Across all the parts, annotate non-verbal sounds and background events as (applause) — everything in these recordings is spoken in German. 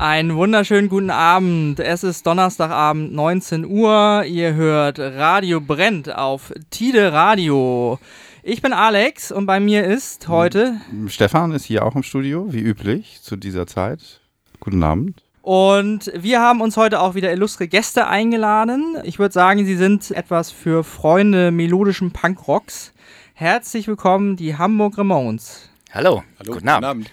Einen wunderschönen guten Abend. Es ist Donnerstagabend, 19 Uhr. Ihr hört Radio Brennt auf Tide Radio. Ich bin Alex und bei mir ist heute. Stefan ist hier auch im Studio, wie üblich, zu dieser Zeit. Guten Abend. Und wir haben uns heute auch wieder illustre Gäste eingeladen. Ich würde sagen, sie sind etwas für Freunde melodischen Punkrocks. Herzlich willkommen, die Hamburg Ramones. Hallo, Hallo guten Abend. Guten Abend.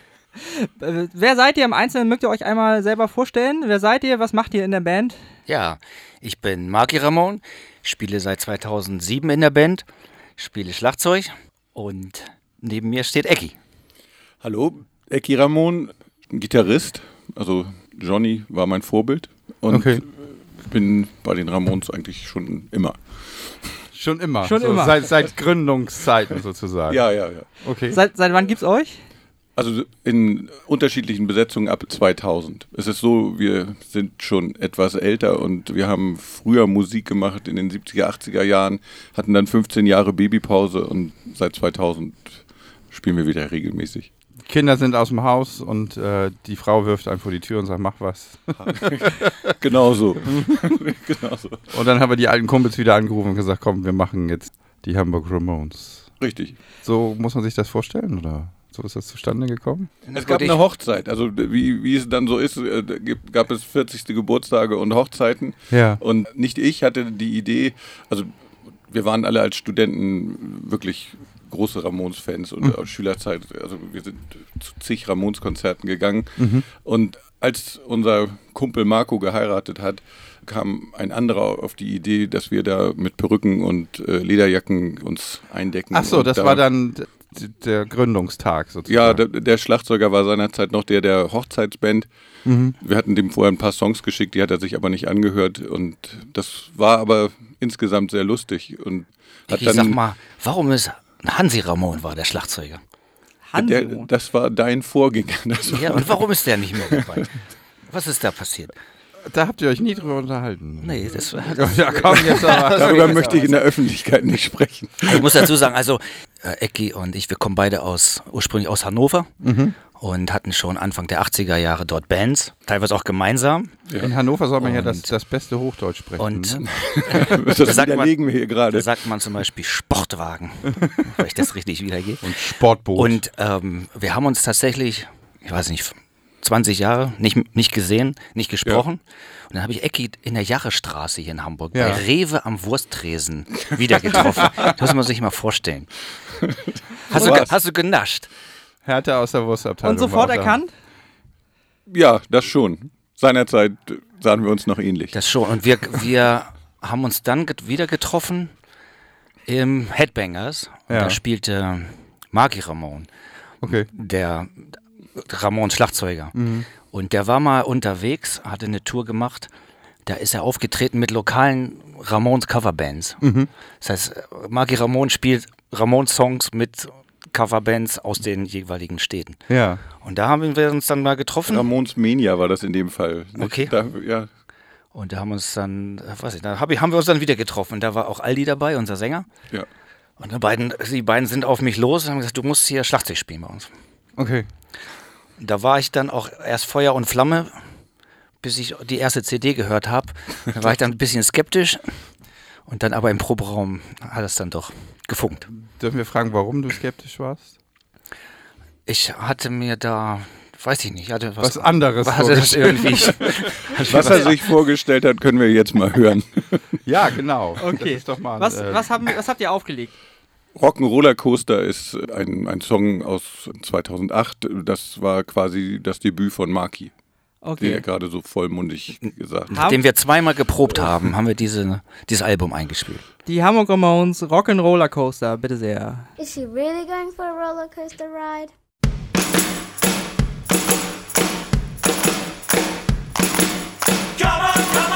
Wer seid ihr im Einzelnen? Mögt ihr euch einmal selber vorstellen? Wer seid ihr? Was macht ihr in der Band? Ja, ich bin Marky Ramon, spiele seit 2007 in der Band, spiele Schlagzeug und neben mir steht Ecki. Hallo, Ecki Ramon, Gitarrist. Also Johnny war mein Vorbild und okay. bin bei den Ramones eigentlich schon immer. Schon immer. Schon so immer. Seit, seit Gründungszeiten sozusagen. Ja, ja, ja. Okay. Seit, seit wann gibt's euch? Also in unterschiedlichen Besetzungen ab 2000. Es ist so, wir sind schon etwas älter und wir haben früher Musik gemacht in den 70er, 80er Jahren, hatten dann 15 Jahre Babypause und seit 2000 spielen wir wieder regelmäßig. Kinder sind aus dem Haus und äh, die Frau wirft einen vor die Tür und sagt, mach was. (laughs) genau so. (laughs) genau so. Und dann haben wir die alten Kumpels wieder angerufen und gesagt, komm, wir machen jetzt die Hamburg Ramones. Richtig. So muss man sich das vorstellen, oder? So ist das zustande gekommen? Es gab eine Hochzeit. Also wie, wie es dann so ist, äh, gab es 40. Geburtstage und Hochzeiten. Ja. Und nicht ich hatte die Idee, also wir waren alle als Studenten wirklich große Ramones-Fans und mhm. aus Schülerzeit, also wir sind zu zig Ramones-Konzerten gegangen. Mhm. Und als unser Kumpel Marco geheiratet hat, kam ein anderer auf die Idee, dass wir da mit Perücken und äh, Lederjacken uns eindecken. Ach so, das da war dann der Gründungstag sozusagen. Ja, der, der, Schlagzeuger war seinerzeit noch der der Hochzeitsband. Mhm. Wir hatten dem vorher ein paar Songs geschickt, die hat er sich aber nicht angehört und das war aber insgesamt sehr lustig. Und hat ich dann, sag mal, warum ist Hansi Ramon war der Schlagzeuger? Hansi? Der, das war dein Vorgänger. (laughs) Ja, und warum ist der nicht mehr dabei? Was ist da passiert? Da habt ihr euch nie drüber unterhalten. Nee, das war. Ja, komm, jetzt aber. (laughs) Darüber möchte ich in der Öffentlichkeit nicht sprechen. Ich muss dazu sagen, also Ecki und ich, wir kommen beide aus, ursprünglich aus Hannover. Mhm. Und hatten schon Anfang der 80er Jahre dort Bands, teilweise auch gemeinsam. Ja. In Hannover soll man und ja das, das beste Hochdeutsch sprechen. Und ne? (laughs) das da sagt man, wir hier gerade. Da sagt man zum Beispiel Sportwagen, (laughs) weil ich das richtig wiedergehe. Und Sportboot. Und ähm, wir haben uns tatsächlich, ich weiß nicht, 20 Jahre nicht, nicht gesehen, nicht gesprochen. Ja. Und dann habe ich Ecki in der Jarrestraße hier in Hamburg ja. bei Rewe am Wursttresen wieder getroffen. (laughs) das muss man sich mal vorstellen. Hast, du, hast du genascht? Härte aus der Wurstabteilung. Und sofort erkannt? Ja, das schon. Seinerzeit sahen wir uns noch ähnlich. Das schon. Und wir, wir (laughs) haben uns dann wieder getroffen im Headbangers. Und ja. da spielte Marky Ramon. Okay. Der Ramon Schlagzeuger. Mhm. Und der war mal unterwegs, hatte eine Tour gemacht. Da ist er aufgetreten mit lokalen Ramones Coverbands. Mhm. Das heißt, Marky Ramon spielt Ramones-Songs mit Coverbands aus den jeweiligen Städten. Ja. Und da haben wir uns dann mal getroffen. Ramones Mania war das in dem Fall. Okay. Da, ja. Und da haben wir uns dann, weiß ich, da haben wir uns dann wieder getroffen. Da war auch Aldi dabei, unser Sänger. Ja. Und die beiden, die beiden sind auf mich los und haben gesagt, du musst hier Schlagzeug spielen bei uns. Okay. Da war ich dann auch erst Feuer und Flamme, bis ich die erste CD gehört habe. Da war ich dann ein bisschen skeptisch. Und dann aber im Proberaum hat es dann doch gefunkt. Dürfen wir fragen, warum du skeptisch warst? Ich hatte mir da, weiß ich nicht, hatte was, was anderes (laughs) hatte das irgendwie. was er sich vorgestellt hat, können wir jetzt mal hören. ja, genau. Okay. Mal, was, äh, was, haben, was habt ihr aufgelegt? Rock'n'Rollercoaster ist ein, ein Song aus 2008. Das war quasi das Debüt von Maki. Okay. Den er gerade so vollmundig gesagt hat. Nachdem wir zweimal geprobt haben, haben wir diese, dieses Album eingespielt. Die Hamburg Amounts Rock'n'Rollercoaster, bitte sehr. Is she really going for a rollercoaster ride? Come on, come on!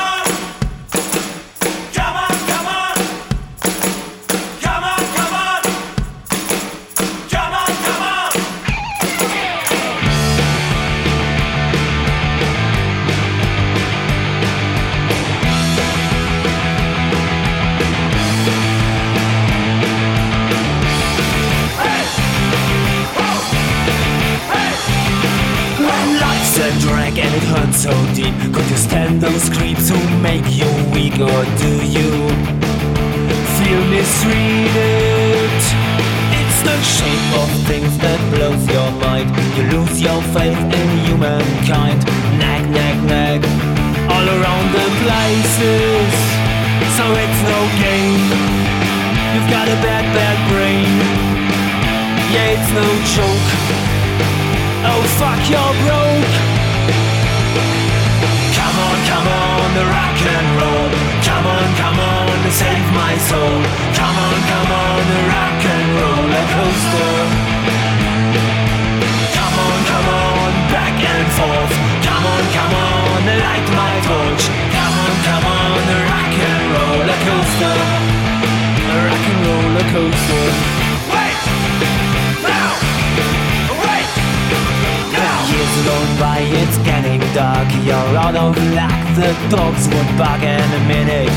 So deep? Could you stand those creeps who make you weak, or do you feel mistreated? It's the shape of things that blows your mind. You lose your faith in humankind. Nag, nag, nag, all around the places. So it's no game. You've got a bad, bad brain. Yeah, it's no joke. Oh fuck, you're broke. Come on, come on, the rock and roll. Come on, come on, save my soul. Come on, come on, the rock and roller coaster. Come on, come on, back and forth. Come on, come on, light my torch. Come on, come on, the rock and roller coaster. The rock and roller coaster. Gone by, it's getting dark. You're out of luck, the dogs would bark in a minute.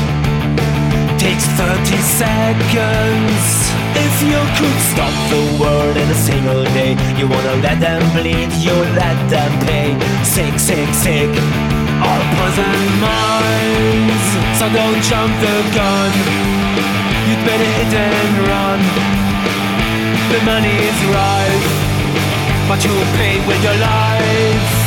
Takes 30 seconds. If you could stop the world in a single day, you wanna let them bleed, you let them pay. Sick, sick, sick. All poison minds. So don't jump the gun. You'd better hit and run. The money is rife but you'll pay with your life.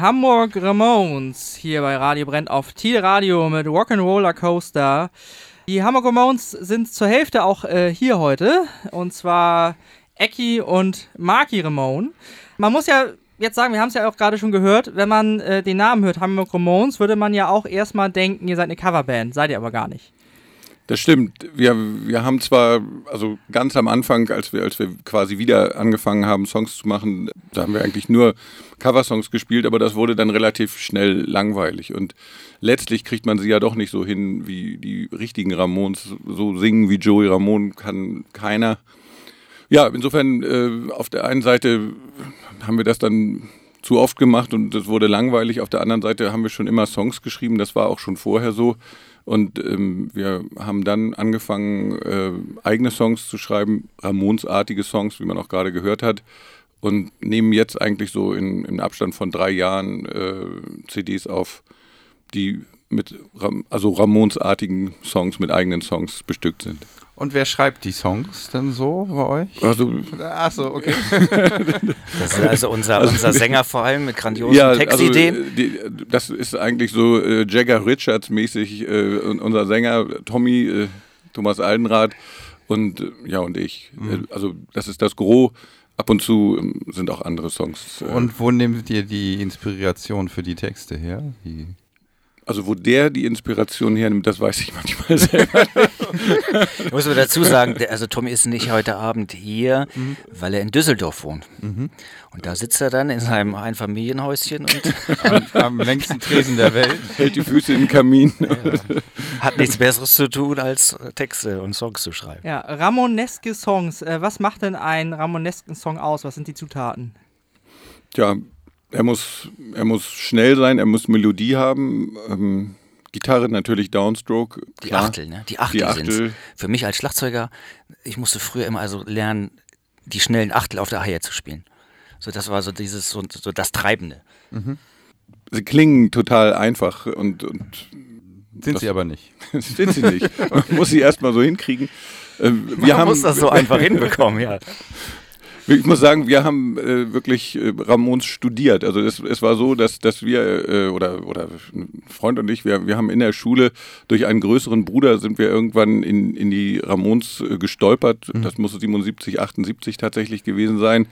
Hamburg Ramones hier bei Radio Brennt auf Tide Radio mit Rock'n'Roller Coaster. Die Hamburg Ramones sind zur Hälfte auch äh, hier heute und zwar Ecki und Marky Ramone. Man muss ja jetzt sagen, wir haben es ja auch gerade schon gehört, wenn man äh, den Namen hört, Hamburg Ramones, würde man ja auch erstmal denken, ihr seid eine Coverband. Seid ihr aber gar nicht. Das stimmt. Wir, wir haben zwar, also ganz am Anfang, als wir, als wir quasi wieder angefangen haben, Songs zu machen, da haben wir eigentlich nur Coversongs gespielt, aber das wurde dann relativ schnell langweilig. Und letztlich kriegt man sie ja doch nicht so hin wie die richtigen Ramones. So singen wie Joey Ramone kann keiner. Ja, insofern, äh, auf der einen Seite haben wir das dann zu oft gemacht und es wurde langweilig. Auf der anderen Seite haben wir schon immer Songs geschrieben, das war auch schon vorher so. Und ähm, wir haben dann angefangen, äh, eigene Songs zu schreiben, Ramones-artige Songs, wie man auch gerade gehört hat. Und nehmen jetzt eigentlich so in, in Abstand von drei Jahren äh, CDs auf, die mit Ram also Ramones-artigen Songs, mit eigenen Songs bestückt sind. Und wer schreibt die Songs dann so bei euch? Also, Achso, okay. (laughs) Das ist also unser, unser Sänger vor allem mit grandiosen ja, also Textideen. die, das ist eigentlich so äh, Jagger Richards mäßig, äh, unser Sänger Tommy, äh, Thomas Aldenrath und äh, ja und ich. Äh, also das ist das Gros. Ab und zu ähm, sind auch andere Songs. Äh, Und wo nehmt ihr die Inspiration für die Texte her? Die also wo der die Inspiration hernimmt, das weiß ich manchmal (laughs) selber. Ich muss aber dazu sagen, also Tommy ist nicht heute Abend hier, Mhm. weil er in Düsseldorf wohnt. Und da sitzt er dann in seinem Einfamilienhäuschen und am, am längsten Tresen der Welt. Hält die Füße im Kamin. (laughs) hat nichts Besseres zu tun, als Texte und Songs zu schreiben. Ja, Ramoneske Songs. Äh, was macht denn ein Ramonesken Song aus? Was sind die Zutaten? Tja, er muss, er muss schnell sein, er muss Melodie haben. Ähm, Gitarre natürlich Downstroke. Die klar. Achtel, ne? Die Achtel, Die sind's. Achtel. Für mich als Schlagzeuger, ich musste früher immer also lernen, die schnellen Achtel auf der Hi-Hat zu spielen. So, das war so dieses, so, so das Treibende. Sie klingen total einfach und, und Sind Das- sie aber nicht. (laughs) sind sie nicht. Man muss sie erstmal so hinkriegen. Ähm, wir Man haben, muss das so einfach hinbekommen, ja. Ich muss sagen, wir haben äh, wirklich äh, Ramones studiert. Also es, es war so, dass, dass wir, äh, oder, oder ein Freund und ich, wir, wir haben in der Schule durch einen größeren Bruder sind wir irgendwann in, in die Ramones äh, gestolpert. Mhm. Das muss 77, 78 tatsächlich gewesen sein.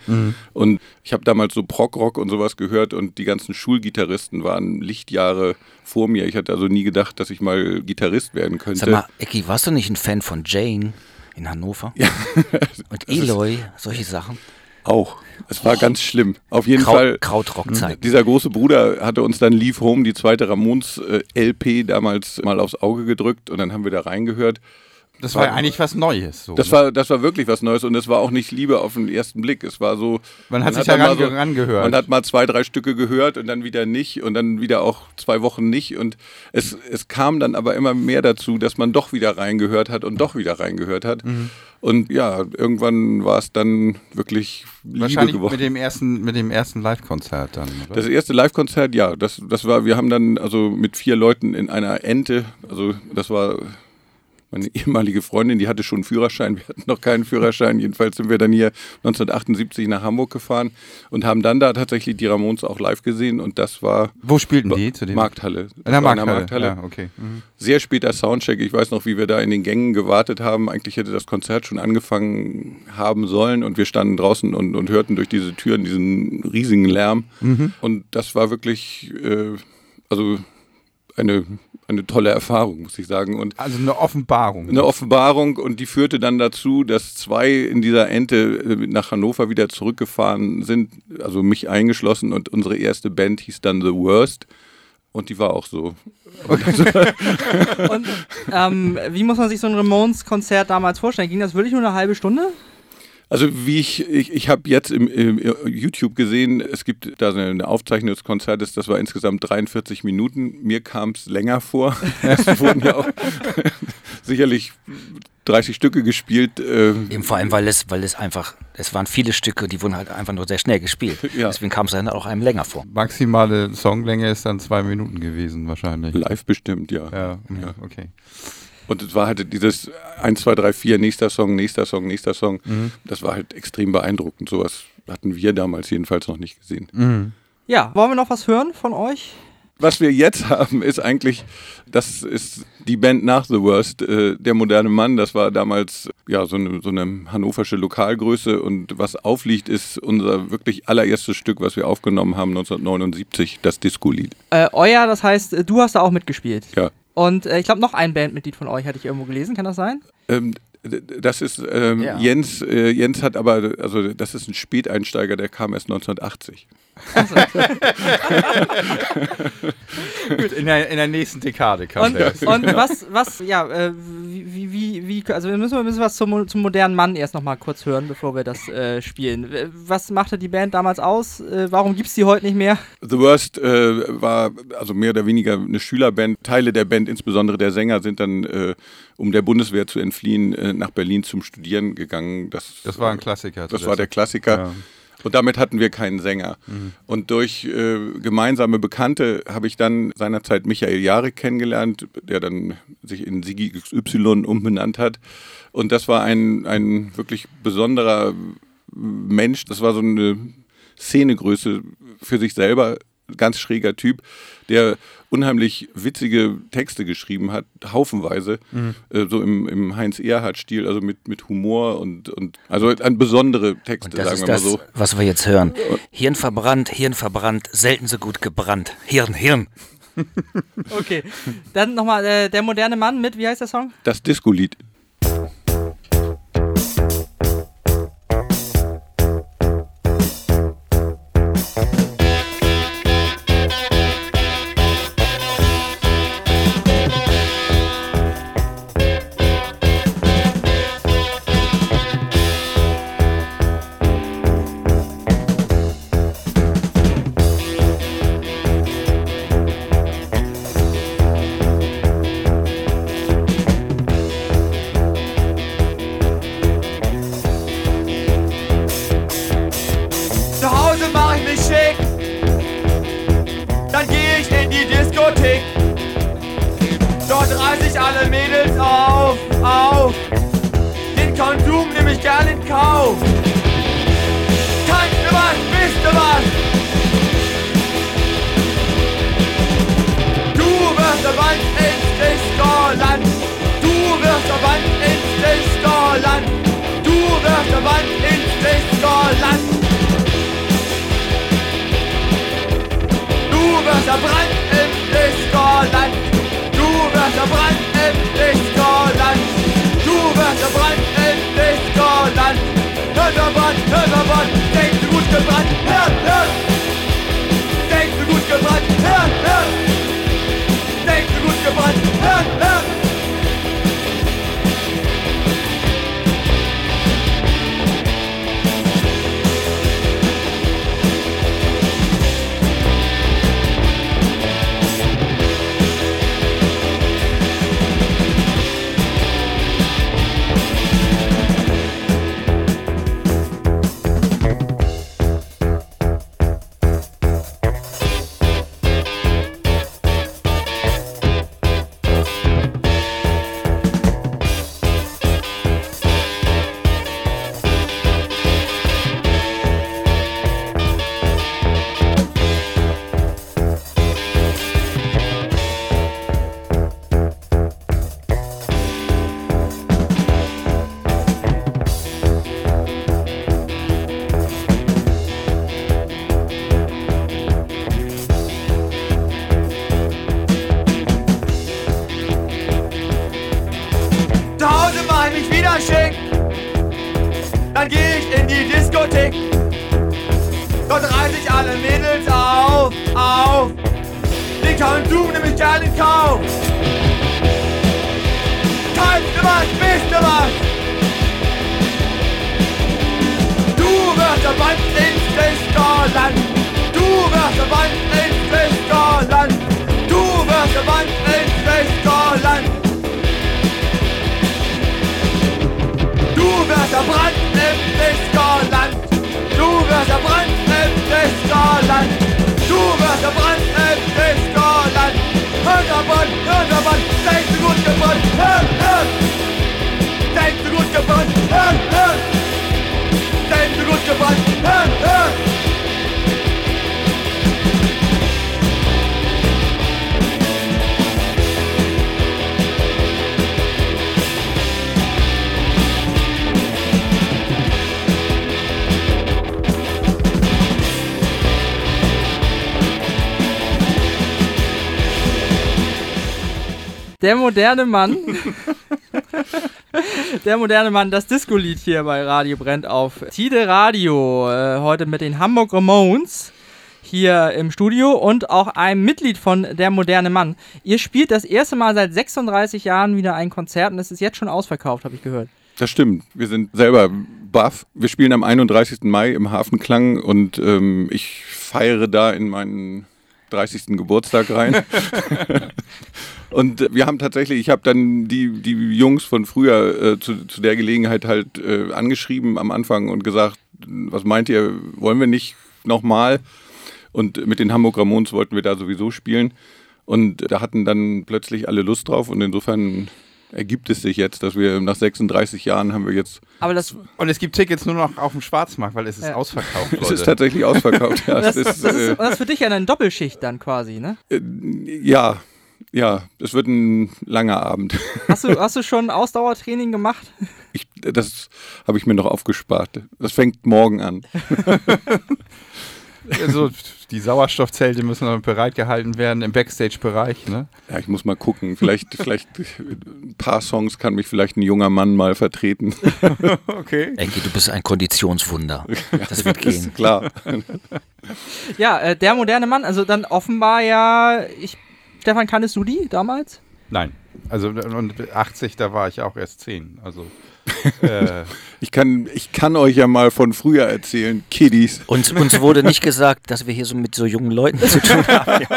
Und ich habe damals so Prog-Rock und sowas gehört und die ganzen Schulgitarristen waren Lichtjahre vor mir. Ich hatte also nie gedacht, dass ich mal Gitarrist werden könnte. Sag mal, Ecki, warst du nicht ein Fan von Jane in Hannover? Ja. (laughs) Und Eloy, solche Sachen? Auch. Es war ganz schlimm. Auf jeden Krau Fall. Krautrock-Zeiten. Dieser große Bruder hatte uns dann Leave Home, die zweite Ramones-LP, damals mal aufs Auge gedrückt und dann haben wir da reingehört. Das war ja eigentlich was Neues. So, Das ne? war, das war wirklich was Neues und es war auch nicht Liebe auf den ersten Blick. Es war so. Man hat sich dann daran mal ge- angehört. Man hat mal zwei, drei Stücke gehört und dann wieder nicht und dann wieder auch zwei Wochen nicht. Und es, es kam dann aber immer mehr dazu, dass man doch wieder reingehört hat und doch wieder reingehört hat. Mhm. Und ja, irgendwann war es dann wirklich Liebe Wahrscheinlich geworden. mit dem ersten, mit dem ersten Live-Konzert dann, oder? Das erste Live-Konzert, ja, das, das war, wir haben dann also mit vier Leuten in einer Ente, also das war meine ehemalige Freundin, die hatte schon einen Führerschein, wir hatten noch keinen Führerschein. Jedenfalls sind wir dann hier 1978 nach Hamburg gefahren und haben dann da tatsächlich die Ramones auch live gesehen und das war Wo spielten die? Zu dem Markthalle. In der war Markthalle. Ja, okay. Mhm. Sehr später Soundcheck. Ich weiß noch, wie wir da in den Gängen gewartet haben. Eigentlich hätte das Konzert schon angefangen haben sollen und wir standen draußen und, und hörten durch diese Türen diesen riesigen Lärm. Und das war wirklich, äh, also eine, eine tolle Erfahrung, muss ich sagen. Und Also eine Offenbarung. eine Offenbarung und die führte dann dazu, dass zwei in dieser Ente äh, nach Hannover wieder zurückgefahren sind, also mich eingeschlossen und unsere erste Band hieß dann The Worst und die war auch so. Und ähm, wie muss man sich so ein Ramones-Konzert damals vorstellen? Ging das wirklich nur eine halbe Stunde? Also wie ich, ich, ich habe jetzt im, im YouTube gesehen, es gibt da so eine Aufzeichnung des Konzertes, das war insgesamt 43 Minuten. Mir kam es länger vor. (laughs) Es wurden ja auch sicherlich 30 Stücke gespielt. Äh, Eben vor allem, weil es, weil es einfach, es waren viele Stücke, die wurden halt einfach nur sehr schnell gespielt. (laughs) Ja. Deswegen kam es dann auch einem länger vor. Maximale Songlänge ist dann zwei Minuten gewesen, wahrscheinlich. live bestimmt, ja. Ja, Ja. okay. Und es war halt dieses 1, 2, 3, 4, nächster Song, nächster Song, nächster Song. Das war halt extrem beeindruckend. Sowas hatten wir damals jedenfalls noch nicht gesehen. Mhm. Ja, wollen wir noch was hören von euch? Was wir jetzt (laughs) haben, ist eigentlich, das ist die Band nach The Worst, äh, der moderne Mann. Das war damals ja so eine, so eine hannoversche Lokalgröße und was aufliegt, ist unser wirklich allererstes Stück, was wir aufgenommen haben 1979, das Disco-Lied. Äh, euer, das heißt, du hast da auch mitgespielt. Ja. Und äh, ich glaube, noch ein Bandmitglied von euch hatte ich irgendwo gelesen, kann das sein? Ähm, das ist ähm, Ja. Jens. Äh, Jens hat aber, also das ist ein Späteinsteiger, der kam erst 1980. (laughs) Gut, in der, in der nächsten Dekade kam Und, der. und was, was, ja, äh, wie, wie, wie, also wir müssen wir müssen was zum, zum modernen Mann erst noch mal kurz hören, bevor wir das äh, spielen. Was machte die Band damals aus? Äh, warum gibt es die heute nicht mehr? The Worst äh, war also mehr oder weniger eine Schülerband. Teile der Band, insbesondere der Sänger, sind dann, äh, um der Bundeswehr zu entfliehen, äh, nach Berlin zum Studieren gegangen. Das, Das war ein Klassiker. Das war der Klassiker. Ja. Und damit hatten wir keinen Sänger. Und durch äh, gemeinsame Bekannte habe ich dann seinerzeit Michael Jarek kennengelernt, der dann sich in Sigi XY umbenannt hat. Und das war ein, ein wirklich besonderer Mensch. Das war so eine Szenegröße für sich selber, ganz schräger Typ, der unheimlich witzige Texte geschrieben hat, haufenweise, äh, so im, im Heinz-Erhardt-Stil, also mit, mit Humor und, und also an besondere Texte, Und das sagen ist wir mal das, so. was wir jetzt hören. Hirn verbrannt, Hirn verbrannt, selten so gut gebrannt. Hirn, Hirn. (laughs) Okay. Dann nochmal äh, der moderne Mann mit, wie heißt der Song? Das Disco-Lied. Der moderne Mann. Der moderne Mann, das Disco-Lied hier bei Radio brennt auf Tide Radio. Äh, heute mit den Hamburg Ramones hier im Studio und auch einem Mitglied von Der moderne Mann. Ihr spielt das erste Mal seit 36 Jahren wieder ein Konzert und es ist jetzt schon ausverkauft, habe ich gehört. Das stimmt. Wir sind selber baff. Wir spielen am 31. Mai im Hafenklang und ähm, ich feiere da in meinen 30. Geburtstag rein. (laughs) und wir haben tatsächlich, ich habe dann die, die Jungs von früher äh, zu, zu der Gelegenheit halt äh, angeschrieben am Anfang und gesagt, was meint ihr, wollen wir nicht nochmal? Und mit den Hamburg Ramones wollten wir da sowieso spielen. Und da hatten dann plötzlich alle Lust drauf und insofern ergibt es sich jetzt, dass wir nach 36 Jahren haben wir jetzt, Aber das, Und es gibt Tickets nur noch auf dem Schwarzmarkt, weil es ist Ja. ausverkauft. es ist Leute. tatsächlich ausverkauft. Ja, das, es das, ist, ist, äh, das ist für dich ja eine Doppelschicht dann quasi, ne? äh, ja, ja, es wird ein langer Abend. (laughs) Hast du, hast du schon Ausdauertraining gemacht? Ich, das habe ich mir noch aufgespart. Das fängt morgen an. (laughs) also, die Sauerstoffzelte müssen noch bereitgehalten werden im Backstage-Bereich. Ne? Ja, ich muss mal gucken. Vielleicht, vielleicht ein paar Songs kann mich vielleicht ein junger Mann mal vertreten. (laughs) Okay. Enki, du bist ein Konditionswunder. Das wird Ist gehen. klar. Ja, äh, der moderne Mann, also dann offenbar ja, ich, Stefan, kanntest du die damals? Nein. Also und 80, da war ich auch erst 10. Also äh, Ich kann, ich kann euch ja mal von früher erzählen, Kiddies. Uns, uns wurde nicht gesagt, dass wir hier so mit so jungen Leuten zu tun haben. (laughs)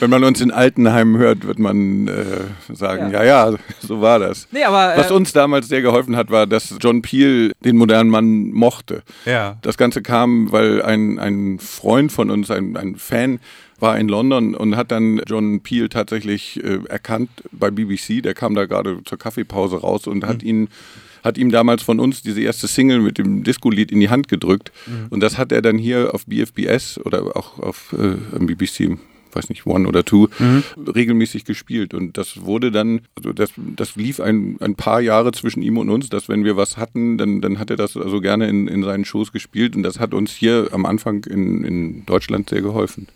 Wenn man uns in Altenheim hört, wird man äh, sagen, ja. ja, so war das. Nee, aber. Was äh, uns damals sehr geholfen hat, war, dass John Peel den modernen Mann mochte. ja. Das Ganze kam, weil ein, ein Freund von uns, ein, ein Fan, war in London und hat dann John Peel tatsächlich äh, erkannt bei BBC. Der kam da gerade zur Kaffeepause raus und hat ihn hat ihm damals von uns diese erste Single mit dem Disco-Lied in die Hand gedrückt. Und das hat er dann hier auf BFBS oder auch auf äh, BBC weiß nicht, One oder Two, regelmäßig gespielt. Und das wurde dann, also das, das lief ein, ein paar Jahre zwischen ihm und uns, dass wenn wir was hatten, dann, dann hat er das also gerne in, in seinen Shows gespielt. Und das hat uns hier am Anfang in, in Deutschland sehr geholfen.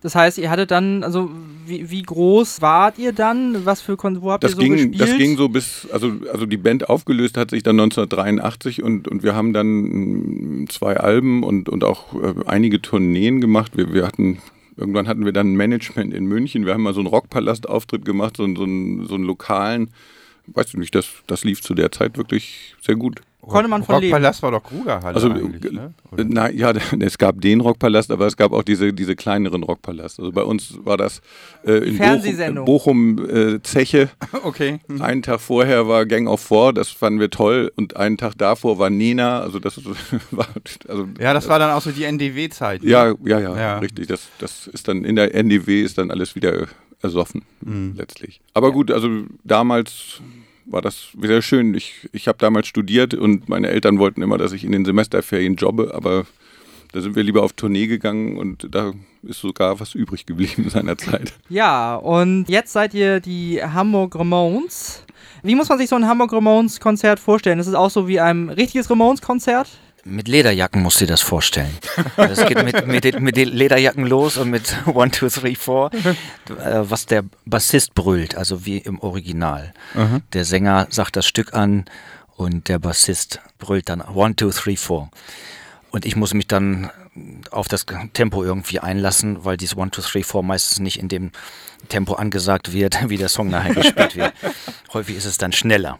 Das heißt, ihr hattet dann, also wie, wie groß wart ihr dann? Was für Kon wo habt Das ihr so ging, gespielt? das ging so bis, also, also die Band aufgelöst hat sich dann 1983 und, und wir haben dann mm, zwei Alben und, und auch äh, einige Tourneen gemacht. Wir, wir hatten, irgendwann hatten wir dann ein Management in München. Wir haben mal so einen Rockpalast-Auftritt gemacht, so, so, einen, so einen lokalen. Weißt du nicht, das, das lief zu der Zeit wirklich sehr gut. Konnte man von leben. Rockpalast war doch Krugerhalle Also, eigentlich, äh, ne? Oder? Na ja, (laughs) es gab den Rockpalast, aber es gab auch diese, diese kleineren Rockpalast. Also bei uns war das äh, in Fernsehsendung. Bochum, Bochum äh, Zeche. (laughs) Okay. Einen Tag vorher war Gang of Four, das fanden wir toll. Und einen Tag davor war Nena. Also das ist- (laughs) war, also Ja, das war dann auch so die NDW-Zeit. ne? ja, ja, ja, Ja. richtig. Das, das ist dann in der NDW ist dann alles wieder ersoffen Mhm. letztlich. Aber gut, also damals war das sehr schön. Ich, ich habe damals studiert und meine Eltern wollten immer, dass ich in den Semesterferien jobbe, aber da sind wir lieber auf Tournee gegangen und da ist sogar was übrig geblieben (laughs) seinerzeit. Ja, und jetzt seid ihr die Hamburg Ramones. Wie muss man sich so ein Hamburg Ramones Konzert vorstellen? Ist es auch so wie ein richtiges Ramones Konzert? Mit Lederjacken musst du dir das vorstellen. Das geht mit, mit, den- mit den Lederjacken los und mit 1, 2, 3, 4, äh, was der Bassist brüllt, also wie im Original. Der Sänger sagt das Stück an und der Bassist brüllt dann 1, 2, 3, 4. Und ich muss mich dann auf das Tempo irgendwie einlassen, weil dieses 1, 2, 3, 4 meistens nicht in dem Tempo angesagt wird, (laughs) wie der Song nachher gespielt wird. (laughs) Häufig ist es dann schneller.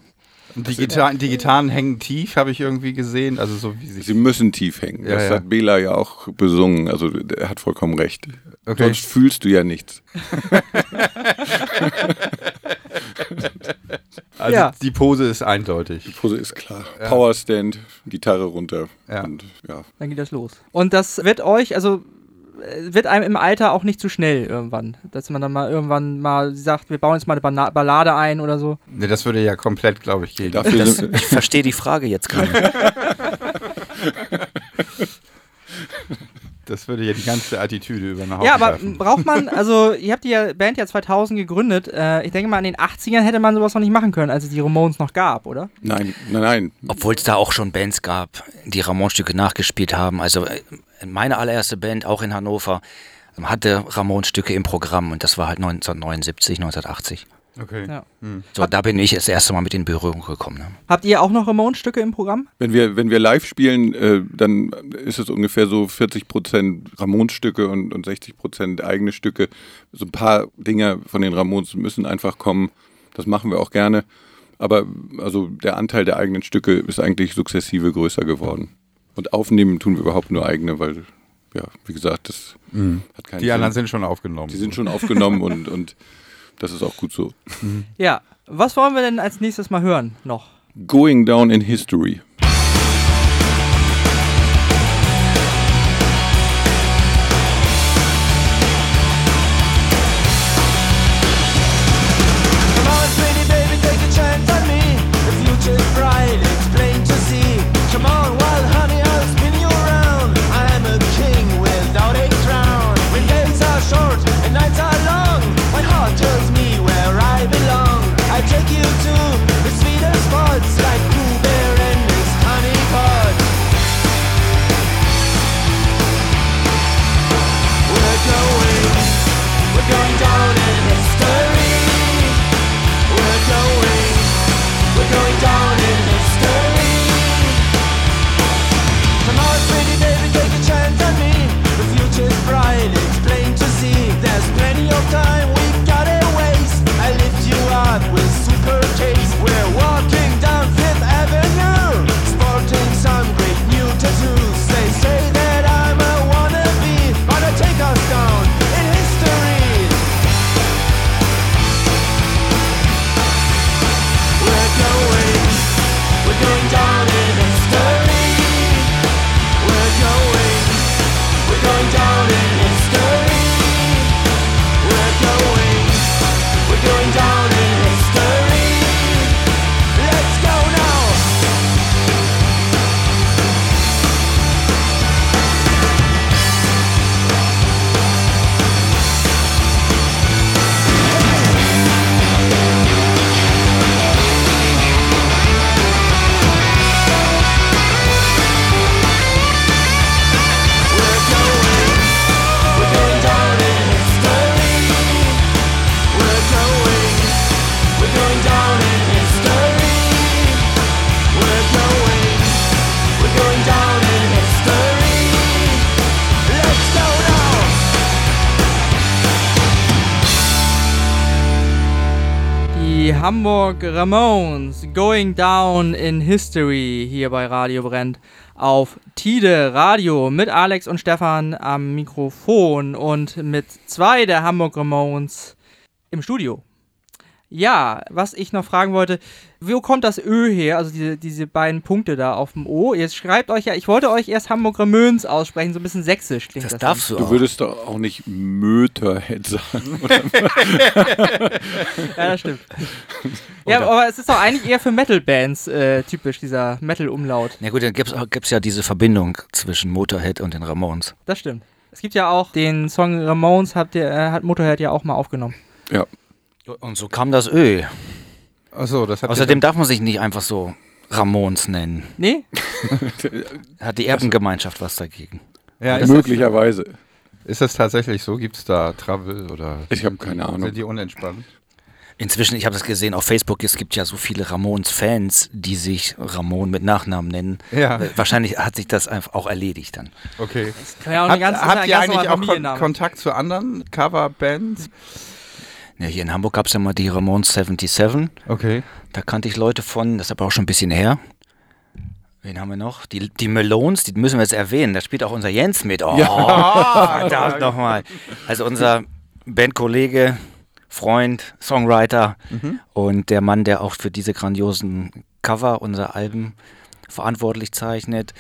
Die, Gitarren, die Gitarren hängen tief, habe ich irgendwie gesehen. Also so wie. Sie müssen tief hängen. Ja, das ja. hat Bela ja auch besungen. Also er hat vollkommen recht. Okay. Sonst fühlst du ja nichts. (laughs) Also Ja. die Pose ist eindeutig. Die Pose ist klar. Powerstand, Gitarre runter. Ja. Und ja. Dann geht das los. Und das wird euch, also wird einem im Alter auch nicht zu schnell irgendwann. Dass man dann mal irgendwann mal sagt, wir bauen jetzt mal eine Bana Ballade ein oder so. Ne, das würde ja komplett, glaube ich, gehen. Dafür Das, ich verstehe die Frage jetzt gar nicht. (laughs) Das würde ja die ganze Attitüde über den Haufen Ja, aber werfen. braucht man, (laughs) also ihr habt die Band ja 2000 gegründet. Äh, ich denke mal, in den 80ern hätte man sowas noch nicht machen können, als es die Ramones noch gab, oder? nein, nein, nein. Obwohl es da auch schon Bands gab, die Ramon-Stücke nachgespielt haben. Also äh, meine allererste Band, auch in Hannover, hatte Ramon-Stücke im Programm und das war halt 1979, 1980. Okay. Ja. So, da bin ich das erste Mal mit in Berührung gekommen. Ne? Habt ihr auch noch Ramones-Stücke im Programm? Wenn wir, wenn wir live spielen, äh, dann ist es ungefähr so 40 Prozent Ramones-Stücke und, und 60 Prozent eigene Stücke. So ein paar Dinge von den Ramones müssen einfach kommen. Das machen wir auch gerne. Aber also der Anteil der eigenen Stücke ist eigentlich sukzessive größer geworden. Und aufnehmen tun wir überhaupt nur eigene, weil, ja, wie gesagt, das hat keinen Die anderen Sinn. sind schon aufgenommen. Die sind schon aufgenommen (laughs) und, und das ist auch gut so. Ja. Was wollen wir denn als nächstes mal hören noch? Going down in history. Hamburg Ramones Going Down in History hier bei Radio Brennt auf Tide Radio mit Alex und Stefan am Mikrofon und mit zwei der Hamburg Ramones im Studio. Ja, was ich noch fragen wollte, wo kommt das Ö her? Also diese, diese beiden Punkte da auf dem O. Jetzt schreibt euch ja, ich wollte euch erst Hamburg Ramöns aussprechen, so ein bisschen sächsisch klingt Das das. darfst du Du auch. würdest doch auch nicht Möterhead sagen. (laughs) (laughs) Ja, das stimmt. ja, aber es ist doch eigentlich eher für Metal-Bands äh, typisch, dieser Metal-Umlaut. Na gut, dann gibt es ja diese Verbindung zwischen Motorhead und den Ramones. Das stimmt. Es gibt ja auch den Song Ramones, habt ihr, äh, hat Motorhead ja auch mal aufgenommen. ja. Und so kam das Ö. Achso, das hat Außerdem darf man sich nicht einfach so Ramones nennen. Nee? (laughs) Hat die Erbengemeinschaft was dagegen. ja, ist, Möglicherweise. das, ist das tatsächlich so? Gibt es da Trouble oder Ich habe keine Ahnung. sind die unentspannt? Inzwischen, ich habe das gesehen auf Facebook, es gibt ja so viele Ramones-Fans, die sich Ramon mit Nachnamen nennen. Ja. Äh, Wahrscheinlich hat sich das einfach auch erledigt dann. Okay. Kann ja auch eine Habt, ganz, habt ein ihr ganz eigentlich auch Kon. Kontakt zu anderen Coverbands? Ja, hier in Hamburg gab es ja mal die Ramones 77. Okay. Da kannte ich Leute von, das ist aber auch schon ein bisschen her. Wen haben wir noch? Die, die Melones, die müssen wir jetzt erwähnen. Da spielt auch unser Jens mit. Oh, (laughs) verdammt nochmal. Also unser Bandkollege, Freund, Songwriter und der Mann, der auch für diese grandiosen Cover unserer Alben verantwortlich zeichnet.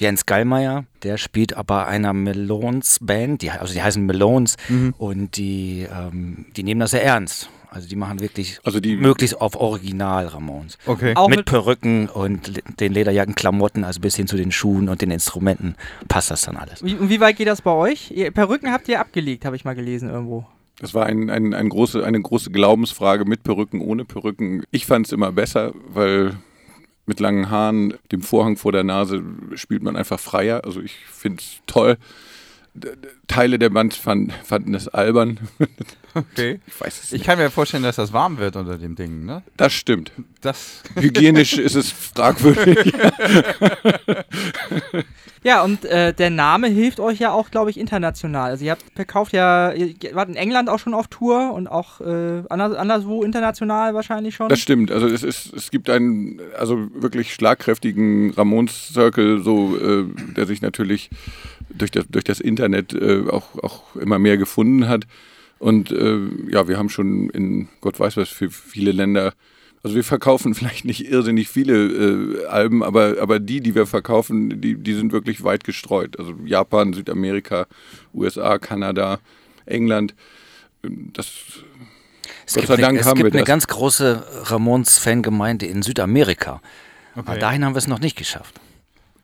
Jens Gallmeier, der spielt aber einer Melones-Band, die, also die heißen Melones und die, ähm, die nehmen das sehr ernst. Also die machen wirklich Also die- möglichst auf Original Ramones. Okay. Auch mit, mit- Perücken und den Lederjacken, Klamotten, also bis hin zu den Schuhen und den Instrumenten passt das dann alles. Wie, und wie weit geht das bei euch? Ihr, Perücken habt ihr abgelegt, habe ich mal gelesen irgendwo. Das war ein, ein, ein große, eine große Glaubensfrage mit Perücken, ohne Perücken. Ich fand es immer besser, weil mit langen Haaren, dem Vorhang vor der Nase spielt man einfach freier. Also ich finde es toll. Teile der Band fand, fanden es albern. (laughs) okay. (laughs) Ich weiß es Ich nicht. kann mir vorstellen, dass das warm wird unter dem Ding, ne? Das stimmt. Das. (laughs) Hygienisch ist es fragwürdig. (laughs) Ja, und äh, der Name hilft euch ja auch, glaube ich, international. Also ihr habt verkauft ja, ihr wart in England auch schon auf Tour und auch äh, anders, anderswo international wahrscheinlich schon. Das stimmt. Also es ist, es gibt einen also wirklich schlagkräftigen Ramones Circle, so äh, der sich natürlich durch das, durch das Internet äh, auch, auch immer mehr gefunden hat. Und äh, ja, wir haben schon in Gott weiß was für viele Länder. Also wir verkaufen (laughs) vielleicht nicht irrsinnig viele äh, Alben, aber, aber die, die wir verkaufen, die, die sind wirklich weit gestreut. Also Japan, Südamerika, USA, Kanada, England. Das Es Gott gibt, sei eine, Dank es haben gibt wir eine das. ganz große Ramones-Fangemeinde in Südamerika. Aber dahin haben wir es noch nicht geschafft.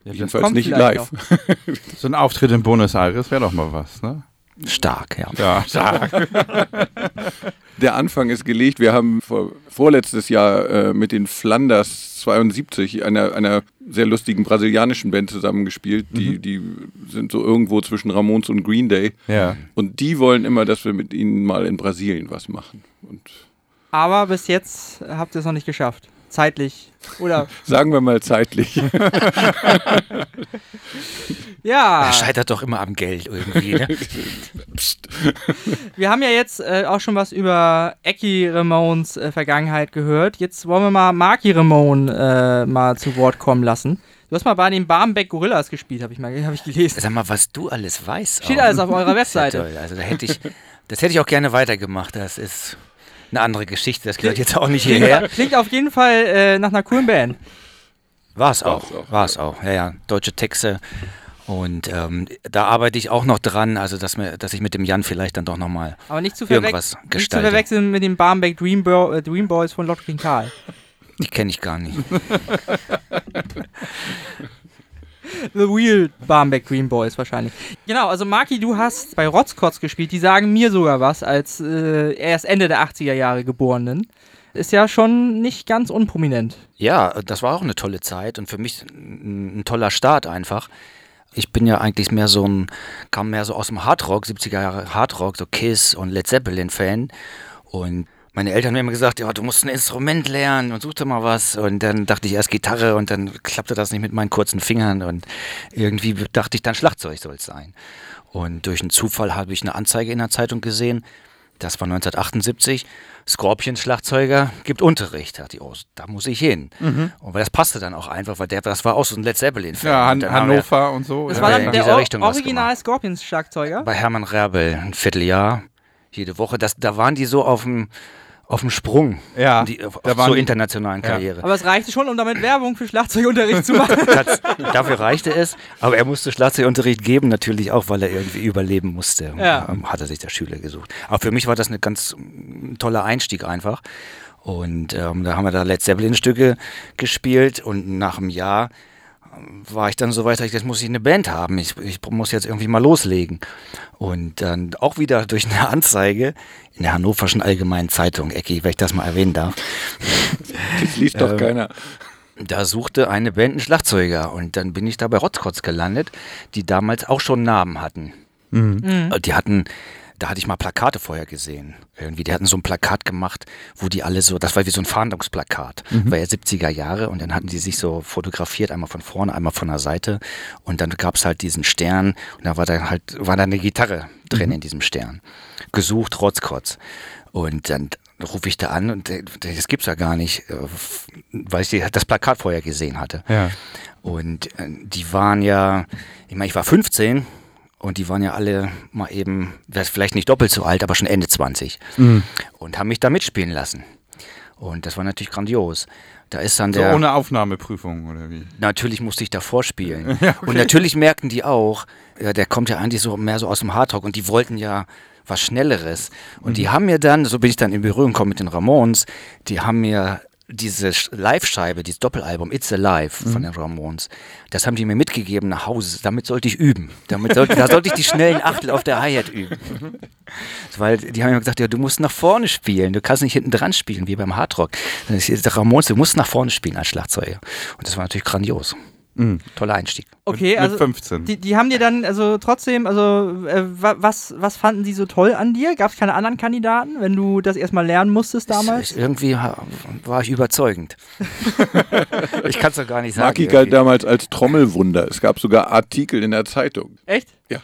jedenfalls kommt nicht live. (laughs) So ein Auftritt in Buenos Aires wäre doch mal was, ne? Stark, ja. Ja, stark. (laughs) Der Anfang ist gelegt. Wir haben vor, vorletztes Jahr äh, mit den Flanders 72, einer, einer sehr lustigen brasilianischen Band zusammengespielt. Die, die sind so irgendwo zwischen Ramones und Green Day. ja. Und die wollen immer, dass wir mit ihnen mal in Brasilien was machen. Und Aber bis jetzt habt ihr es noch nicht geschafft. Zeitlich. Oder? (laughs) sagen wir mal zeitlich. (laughs) ja. Er scheitert doch immer am Geld irgendwie. Ne? (laughs) Wir haben ja jetzt äh, auch schon was über Eki Ramones äh, Vergangenheit gehört. Jetzt wollen wir mal Marky Ramone äh, mal zu Wort kommen lassen. Du hast mal bei den Barmbek Gorillas gespielt, habe ich mal hab ich gelesen. Sag mal, was du alles weißt. Steht auch. alles auf eurer Webseite. toll. Also da hätte ich, das hätte ich auch gerne weitergemacht. Das ist eine andere Geschichte. Das gehört jetzt auch nicht hierher. Klingt auf jeden Fall äh, nach einer coolen Band. War es auch. War's auch, War es auch. Ja, ja. Deutsche Texte. Und ähm, da arbeite ich auch noch dran, also dass, mir, dass ich mit dem Jan vielleicht dann doch nochmal. Aber nicht zu, Irgendwas verwech nicht zu gestalte. verwechseln mit den Barmbek Dream, Bo äh, Dream Boys von Lottkin Karl. Die kenne ich gar nicht. (laughs) The Real Barmbek Green Boys wahrscheinlich. Genau, also Marki, du hast bei Rotzkotz gespielt. Die sagen mir sogar was als äh, erst Ende der 80er Jahre Geborenen. Ist ja schon nicht ganz unprominent. Ja, das war auch eine tolle Zeit und für mich ein, ein toller Start einfach. Ich bin ja eigentlich mehr so ein, kam mehr so aus dem Hardrock, 70er Jahre Hardrock, so Kiss und Led Zeppelin Fan. Und meine Eltern haben mir immer gesagt, ja, du musst ein Instrument lernen und such dir mal was. Und dann dachte ich erst Gitarre und dann klappte das nicht mit meinen kurzen Fingern und irgendwie dachte ich dann Schlagzeug soll es sein. Und durch einen Zufall habe ich eine Anzeige in der Zeitung gesehen, Das war 1978. Scorpion-Schlagzeuger gibt Unterricht. Da dachte ich, oh, da muss ich hin. Und weil das passte dann auch einfach, weil der, das war auch so ein Led Zeppelin-Fan. Ja, Han wir Hannover und so. Das ja, war dann in der dieser Or Richtung Original. Scorpions-Schlagzeuger. Bei Hermann Räbel ein Vierteljahr, jede Woche. Das, da waren die so auf dem, auf dem Sprung. Ja, Die, auf, da die- internationalen Karriere. Aber es reichte schon, um damit Werbung für Schlagzeugunterricht zu machen. (laughs) Das, dafür reichte es, aber er musste Schlagzeugunterricht geben, natürlich auch, weil er irgendwie überleben musste. Ja. Ähm, Hat er sich der Schüler gesucht. Aber für mich war das ein ganz mm, toller Einstieg einfach. Und ähm, da haben wir da Led Zeppelin-Stücke gespielt und nach einem Jahr war ich dann so weit, dass ich, jetzt muss ich eine Band haben. Ich, ich muss jetzt irgendwie mal loslegen. Und dann auch wieder durch eine Anzeige in der Hannoverschen Allgemeinen Zeitung, Ecki, wenn ich das mal erwähnen darf, Das liest doch keiner. da suchte eine Band einen Schlagzeuger und dann bin ich da bei Rotzkotz gelandet, die damals auch schon Namen hatten. Äh, Die hatten, da hatte ich mal Plakate vorher gesehen. Irgendwie, die hatten so ein Plakat gemacht, wo die alle so, das war wie so ein Fahndungsplakat, war ja 70er Jahre und dann hatten die sich so fotografiert, einmal von vorne, einmal von der Seite und dann gab es halt diesen Stern und da war da halt, war da eine Gitarre drin in diesem Stern. Gesucht Rotzkotz. Und dann rufe ich da an und äh, das gibt's ja gar nicht, äh, weil ich das Plakat vorher gesehen hatte. Ja. Und äh, die waren ja, ich meine, ich war 15 und die waren ja alle mal eben, vielleicht nicht doppelt so alt, aber schon Ende 20 und haben mich da mitspielen lassen. Und das war natürlich grandios. Da ist dann So der. ohne Aufnahmeprüfung oder wie? Natürlich musste ich da vorspielen. (laughs) Und natürlich merkten die auch, ja, der kommt ja eigentlich so mehr so aus dem Hardrock und die wollten ja was Schnelleres. Und Mhm. die haben mir dann, so bin ich dann in Berührung gekommen mit den Ramones, die haben mir diese Sch- Live-Scheibe, dieses Doppelalbum It's Alive Mhm. von den Ramones, das haben die mir mitgegeben nach Hause. Damit sollte ich üben. Damit sollte, da sollte ich die schnellen Achtel auf der Hi-Hat üben. (laughs) Weil die haben mir gesagt, ja, du musst nach vorne spielen, du kannst nicht hinten dran spielen, wie beim Hardrock. Ramones, du musst nach vorne spielen als Schlagzeuger. Und das war natürlich grandios. Toller Einstieg. Okay, mit also 15. Die, die haben dir dann, also trotzdem, also äh, wa- was, was fanden die so toll an dir? Gab es keine anderen Kandidaten, wenn du das erstmal lernen musstest damals? Ich, irgendwie war ich überzeugend. (laughs) ich kann es doch gar nicht sagen. Maki galt damals als Trommelwunder. Es gab sogar Artikel in der Zeitung. Echt? Ja.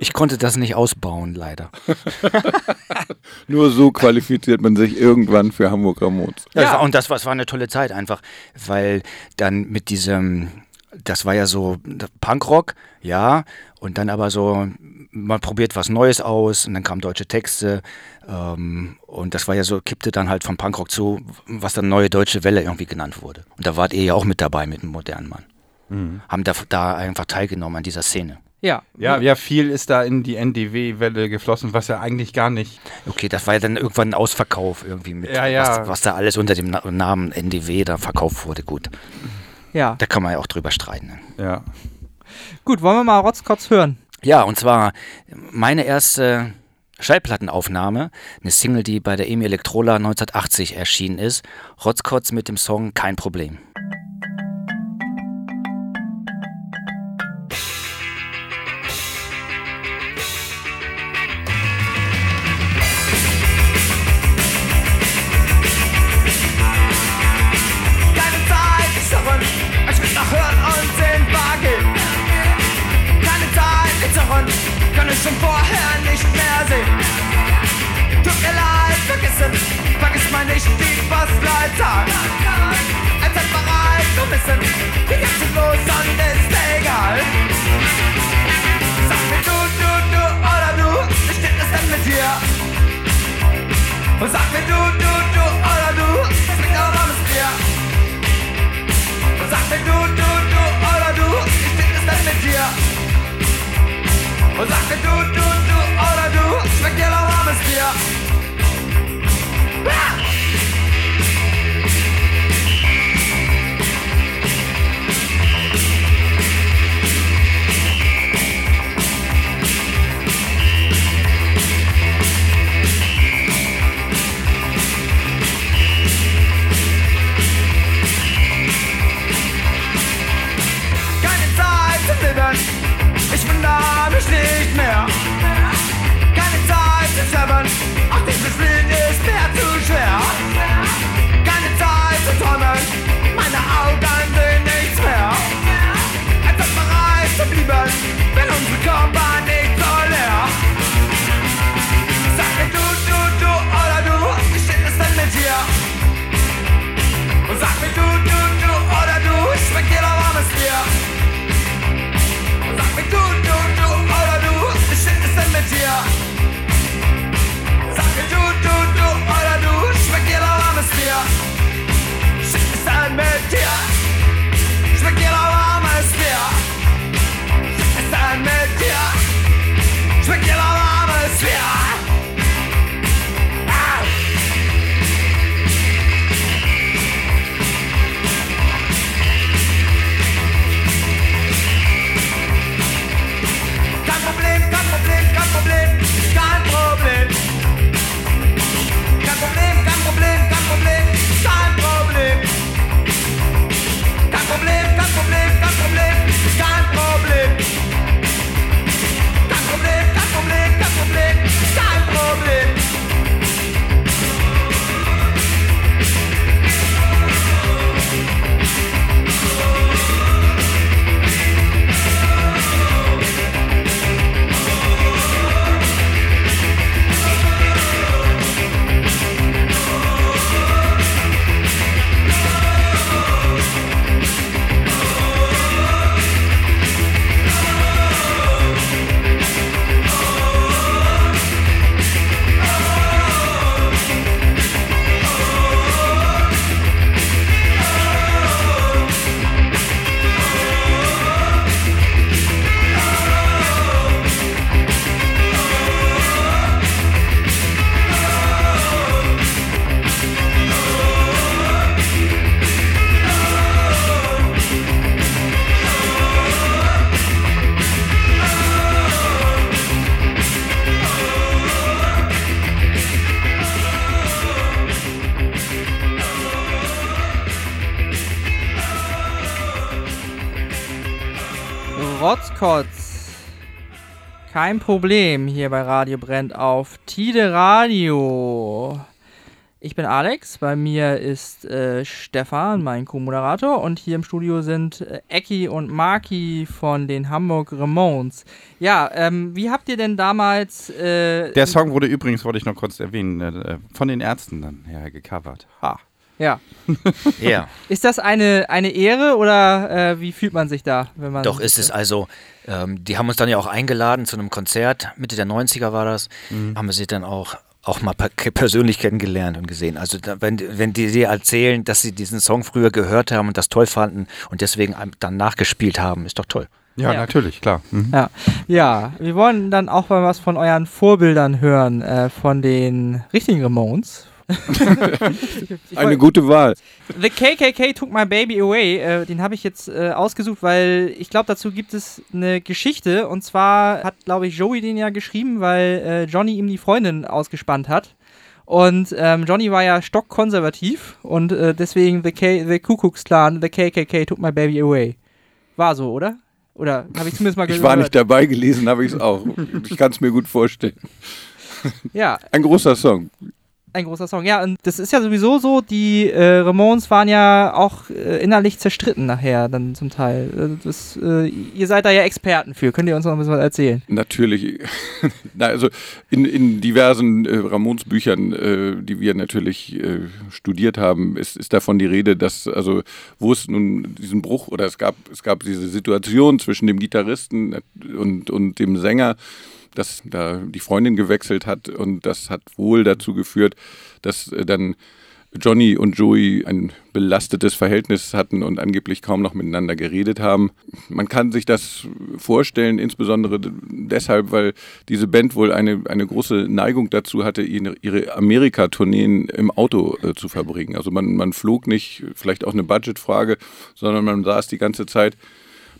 Ich konnte das nicht ausbauen, leider. (laughs) Nur so qualifiziert man sich irgendwann für Hamburg Ramones. Ja, Ja. Und das war, das war eine tolle Zeit einfach, weil dann mit diesem, das war ja so Punkrock, ja, und dann aber so, man probiert was Neues aus und dann kamen deutsche Texte ähm, und das war ja so, kippte dann halt vom Punkrock zu, was dann neue deutsche Welle irgendwie genannt wurde. Und da wart ihr ja auch mit dabei mit dem modernen Mann. Haben da, da einfach teilgenommen an dieser Szene. Ja. Ja, ja, viel ist da in die NDW-Welle geflossen, was ja eigentlich gar nicht. Okay, das war ja dann irgendwann ein Ausverkauf irgendwie mit, Ja, ja. Was, was da alles unter dem Na Namen NDW da verkauft wurde. Gut, ja. da kann man ja auch drüber streiten. Ne? Ja. Gut, wollen wir mal Rotzkotz hören? Ja, und zwar meine erste Schallplattenaufnahme, eine Single, die bei der EMI Electrola 1980 erschienen ist. Rotzkotz mit dem Song Kein Problem. Schon vorher nicht mehr sehen. Tut mir leid, vergessen, vergiss mal nicht die Postleitzahl. Ein Zeit bereit zu wissen, wie geht's denn los und ist egal. Sag mir du, du, du oder du, wie steht es denn mit dir? Und sag mir du, du, du oder du, trink ein warmes Bier. Und sag mir du, du, du oder du, wie steht es denn mit dir? Und sag mir du, du, du oder du, schmeckt dir ein warmes Bier. Ah! keine Rotzkotz. Kein Problem hier bei Radio Brennt auf Tide Radio. Ich bin Alex, bei mir ist äh, Stefan, mein Co-Moderator, und hier im Studio sind äh, Ecki und Marki von den Hamburg Ramones. Ja, ähm, wie habt ihr denn damals. Äh, Der Song wurde übrigens, wollte ich noch kurz erwähnen, äh, von den Ärzten dann her gecovert. Ha. Ja. (laughs) Ja, Ist das eine, eine Ehre oder äh, wie fühlt man sich da, wenn man. doch ist es also. Ähm, die haben uns dann ja auch eingeladen zu einem Konzert, Mitte der 90er war das. Haben wir sie dann auch, auch mal per persönlich kennengelernt und gesehen. Also wenn, wenn die dir erzählen, dass sie diesen Song früher gehört haben und das toll fanden und deswegen dann nachgespielt haben, ist doch toll. Ja, Ja. natürlich, klar. Mhm. Ja. ja, wir wollen dann auch mal was von euren Vorbildern hören, äh, von den richtigen Ramones. (laughs) Ich Eine gute Wahl. The KKK Took My Baby Away, äh, den habe ich jetzt äh, ausgesucht, weil ich glaube, dazu gibt es eine Geschichte. Und zwar hat, glaube ich, Joey den ja geschrieben, weil äh, Johnny ihm die Freundin ausgespannt hat. Und ähm, Johnny war ja stockkonservativ und äh, deswegen The, K the Ku Klux Klan, The KKK Took My Baby Away. War so, oder? Oder habe ich zumindest mal Ich gehört? war nicht dabei, gelesen habe ich es auch. Ich kann es mir gut vorstellen. Ja, Ein großer Song. Ein großer Song, ja, und das ist ja sowieso so, die äh, Ramones waren ja auch äh, innerlich zerstritten nachher, dann zum Teil. Äh, Das, äh, ihr seid da ja Experten für, könnt ihr uns noch ein bisschen was erzählen? Natürlich, (laughs) na, also in, in diversen äh, Ramones-Büchern, äh, die wir natürlich äh, studiert haben, ist, ist davon die Rede, dass, also, wo es nun diesen Bruch oder es gab, es gab diese Situation zwischen dem Gitarristen und, und dem Sänger, dass da die Freundin gewechselt hat und das hat wohl dazu geführt, dass äh, dann Johnny und Joey ein belastetes Verhältnis hatten und angeblich kaum noch miteinander geredet haben. Man kann sich das vorstellen, insbesondere deshalb, weil diese Band wohl eine, eine große Neigung dazu hatte, ihre, ihre Amerika-Tourneen im Auto äh, zu verbringen. Also man, man flog nicht, vielleicht auch eine Budgetfrage, sondern man saß die ganze Zeit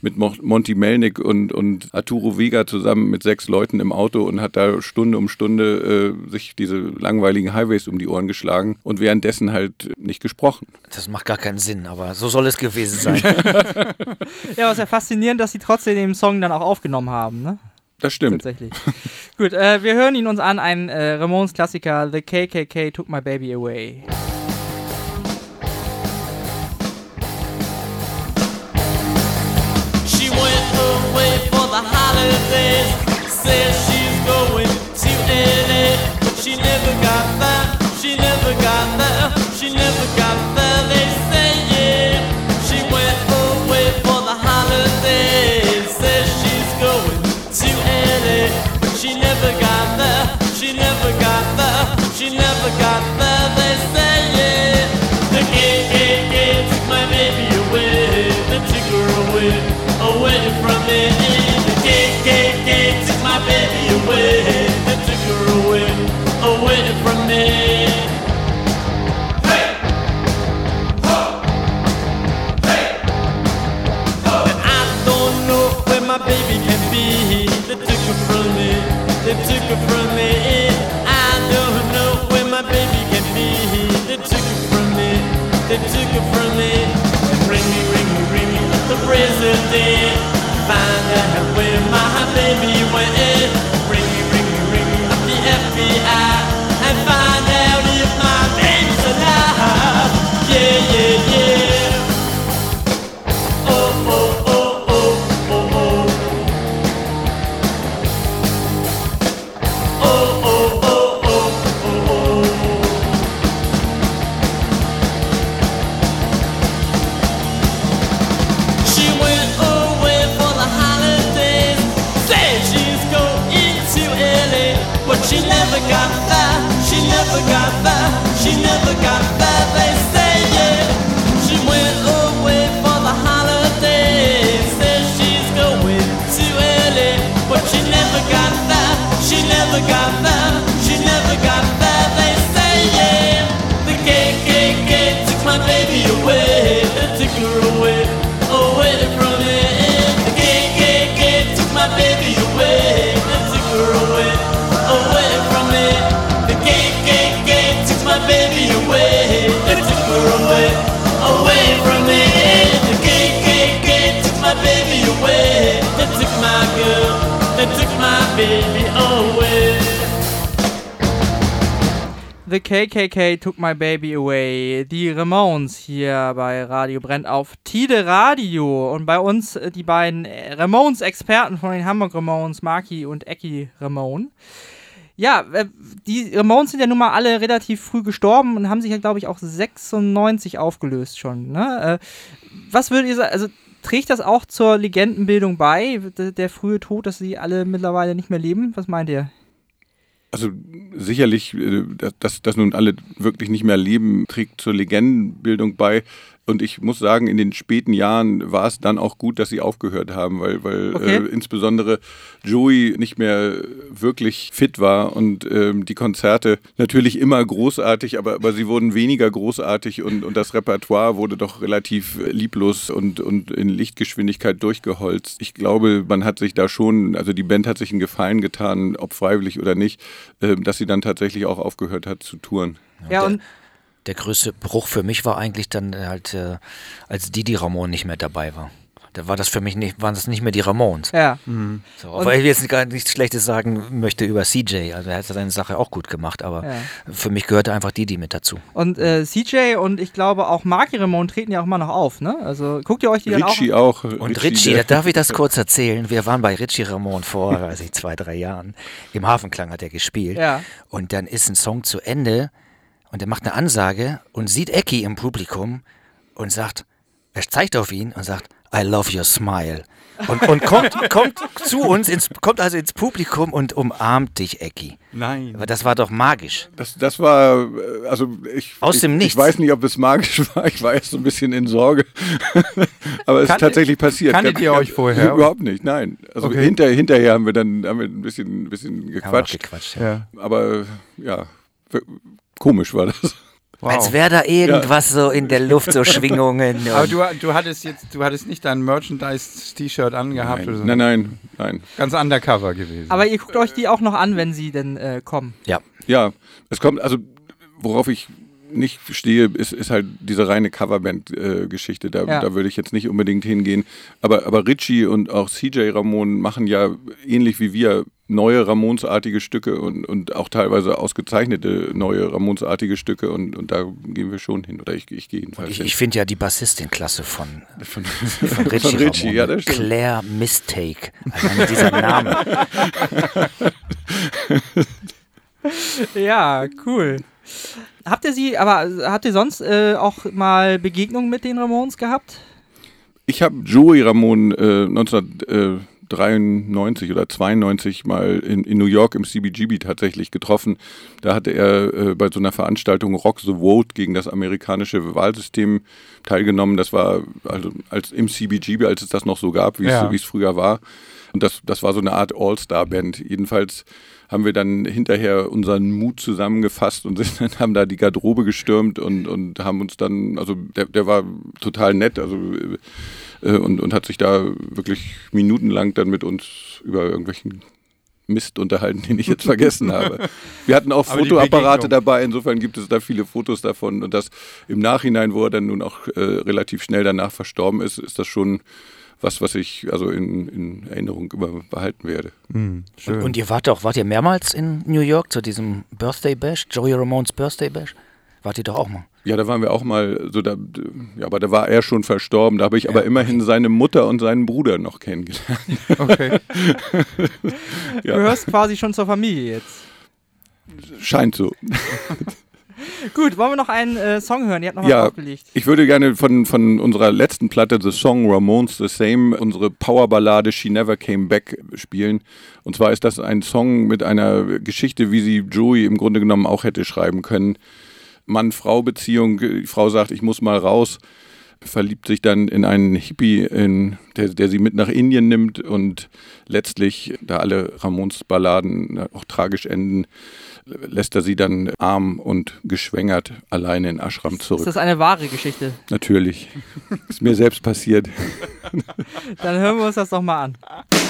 mit Mo Monty Melnick und, und Arturo Vega zusammen mit sechs Leuten im Auto und hat da Stunde um Stunde äh, sich diese langweiligen Highways um die Ohren geschlagen und währenddessen halt nicht gesprochen. Das macht gar keinen Sinn, aber so soll es gewesen sein. (laughs) Ja, aber es ist ja faszinierend, dass sie trotzdem den Song dann auch aufgenommen haben, ne? Das stimmt. Tatsächlich. (laughs) Gut, äh, wir hören ihn uns an, ein äh, Ramones-Klassiker, The KKK Took My Baby Away. Says she's going baby away. The KKK Took My Baby Away. Die Ramones hier bei Radio Brennt auf Tide Radio. Und bei uns äh, die beiden Ramones-Experten von den Hamburg Ramones, Marky und Ecki Ramone. Ja, äh, die Ramones sind ja nun mal alle relativ früh gestorben und haben sich ja, glaube ich, auch 96 aufgelöst schon. Ne? Äh, was würdet ihr sagen? Also trägt das auch zur Legendenbildung bei, der, frühe Tod, dass sie alle mittlerweile nicht mehr leben? Was meint ihr? Also sicherlich, äh, dass, dass nun alle wirklich nicht mehr leben, trägt zur Legendenbildung bei. Und ich muss sagen, in den späten Jahren war es dann auch gut, dass sie aufgehört haben, weil, weil Okay. äh, insbesondere Joey nicht mehr wirklich fit war und ähm, die Konzerte natürlich immer großartig, aber, aber sie wurden weniger großartig und, und das Repertoire wurde doch relativ lieblos und, und in Lichtgeschwindigkeit durchgeholzt. Ich glaube, man hat sich da schon, also die Band hat sich einen Gefallen getan, ob freiwillig oder nicht, äh, dass sie dann tatsächlich auch aufgehört hat zu touren. Ja, und der größte Bruch für mich war eigentlich dann halt, äh, als Didi Ramon nicht mehr dabei war. Da war das für mich nicht, waren das nicht mehr die Ramones. ja. So, obwohl ich jetzt gar nichts Schlechtes sagen möchte über CJ. Also er hat seine Sache auch gut gemacht, aber Ja. für mich gehörte einfach Didi mit dazu. Und äh, CJ und ich glaube auch Marky Ramone treten ja auch immer noch auf, ne? Also guckt ihr euch die dann auch Richie auch. Und Richie, da darf ich das kurz erzählen. Wir waren bei Richie Ramon vor, weiß ich, zwei, drei Jahren. Im Hafenklang hat er gespielt. Ja. Und dann ist ein Song zu Ende und er macht eine Ansage und sieht Ecki im Publikum und sagt, er zeigt auf ihn und sagt, I love your smile. Und, und kommt, (laughs) kommt zu uns, ins, kommt also ins Publikum und umarmt dich, Ecki. Nein. Aber das war doch magisch. Das, das war, äh, also ich, Aus ich, dem Nichts. ich weiß nicht, ob es magisch (laughs) war. Ich war erst so ein bisschen in Sorge. (laughs) Aber es ist Kannte- tatsächlich passiert. kanntet Ganz- ihr euch vorher? Überhaupt nicht, nein. Also Okay. hinter, hinterher haben wir dann haben wir ein bisschen, ein bisschen Haben wir noch gequatscht. gequatscht ja. Aber ja, komisch war das. Wow. Als wäre da irgendwas so in der Luft, so Schwingungen. (laughs) Aber du, du hattest jetzt, du hattest nicht dein Merchandise-T-Shirt angehabt oder so. Nein, nein, nein. Ganz undercover gewesen. Aber ihr guckt euch die auch noch an, wenn sie denn äh, kommen. ja. Ja, es kommt, also worauf ich nicht stehe, ist, ist halt diese reine Coverband-Geschichte. da, Ja. da würde ich jetzt nicht unbedingt hingehen. Aber, aber Richie und auch CJ Ramon machen ja ähnlich wie wir neue Ramones-artige Stücke und, und auch teilweise ausgezeichnete neue Ramones-artige Stücke und, und da gehen wir schon hin. Oder ich, ich gehe jedenfalls Ich, ich finde ja die Bassistin klasse von, von, von Richie, von Richie ja. Claire Mistake. Allein dieser Name. (laughs) Ja, cool. Habt ihr sie, aber äh, habt ihr sonst äh, auch mal Begegnungen mit den Ramones gehabt? Ich habe Joey Ramon äh, 1993 oder 92 mal in, in New York im CBGB tatsächlich getroffen. Da hatte er äh, bei so einer Veranstaltung Rock the Vote gegen das amerikanische Wahlsystem teilgenommen. Das war also als im CBGB, als es das noch so gab, wie es Ja. es früher war. Und das, das war so eine Art All-Star-Band. Jedenfalls haben wir dann hinterher unseren Mut zusammengefasst und (laughs) sind, haben da die Garderobe gestürmt und, und haben uns dann, also der, der war total nett, also äh, und, und hat sich da wirklich minutenlang dann mit uns über irgendwelchen Mist unterhalten, den ich jetzt vergessen (laughs) habe. Wir hatten auch Aber Fotoapparate dabei, insofern gibt es da viele Fotos davon und das im Nachhinein, wo er dann nun auch äh, relativ schnell danach verstorben ist, ist das schon was, was ich also in, in Erinnerung immer behalten werde. Schön. Und ihr wart doch, wart ihr mehrmals in New York zu diesem Birthday Bash, Joey Ramones Birthday Bash? Wart ihr doch auch mal? Ja, da waren wir auch mal so, da, ja, aber da war er schon verstorben. Da habe ich aber immerhin seine Mutter und seinen Bruder noch kennengelernt. (laughs) okay. (laughs) Du Ja, gehörst quasi schon zur Familie jetzt. scheint so. (laughs) (laughs) Gut, wollen wir noch einen äh, Song hören? Ihr habt noch Ja, aufgelegt. ich würde gerne von, von unserer letzten Platte, The Song Ramones the Same, unsere Powerballade She Never Came Back spielen. Und zwar ist das ein Song mit einer Geschichte, wie sie Joey im Grunde genommen auch hätte schreiben können. Mann-Frau-Beziehung, die Frau sagt, ich muss mal raus, verliebt sich dann in einen Hippie, in, der, der sie mit nach Indien nimmt und letztlich, da alle Ramones-Balladen auch tragisch enden, lässt er sie dann arm und geschwängert alleine in Ashram Ist zurück. das eine wahre Geschichte? Natürlich. Ist mir selbst passiert. Dann hören wir uns das doch mal an. (laughs)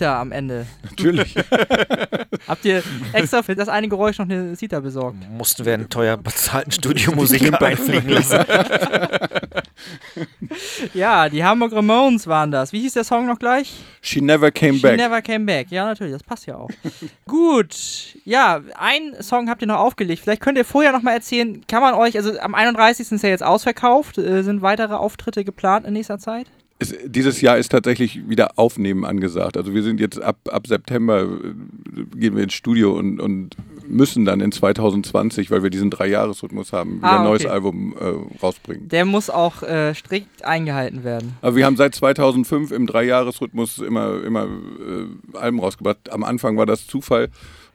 Sita am Ende. Natürlich. (laughs) Habt ihr extra für das eine Geräusch noch eine Sita besorgt? Mussten wir einen teuer bezahlten Studiomusiker einfliegen lassen. (laughs) Ja, die Hamburg Ramones waren das. Wie hieß der Song noch gleich? She never came She back. Never Came Back. Ja, natürlich, das passt ja auch. (laughs) Gut. Ja, einen Song habt ihr noch aufgelegt. Vielleicht könnt ihr vorher noch mal erzählen, kann man euch, also am 31. ist ja jetzt ausverkauft, äh, sind weitere Auftritte geplant in nächster Zeit? Es, dieses Jahr ist tatsächlich wieder Aufnehmen angesagt. Also wir sind jetzt ab, ab September äh, gehen wir ins Studio und, und müssen dann in 2020, weil wir diesen Dreijahresrhythmus haben, wieder Ah, ein neues okay. Album äh, rausbringen. Der muss auch äh, strikt eingehalten werden. Aber wir haben seit 2005 im Dreijahresrhythmus immer, immer äh, Alben rausgebracht. Am Anfang war das Zufall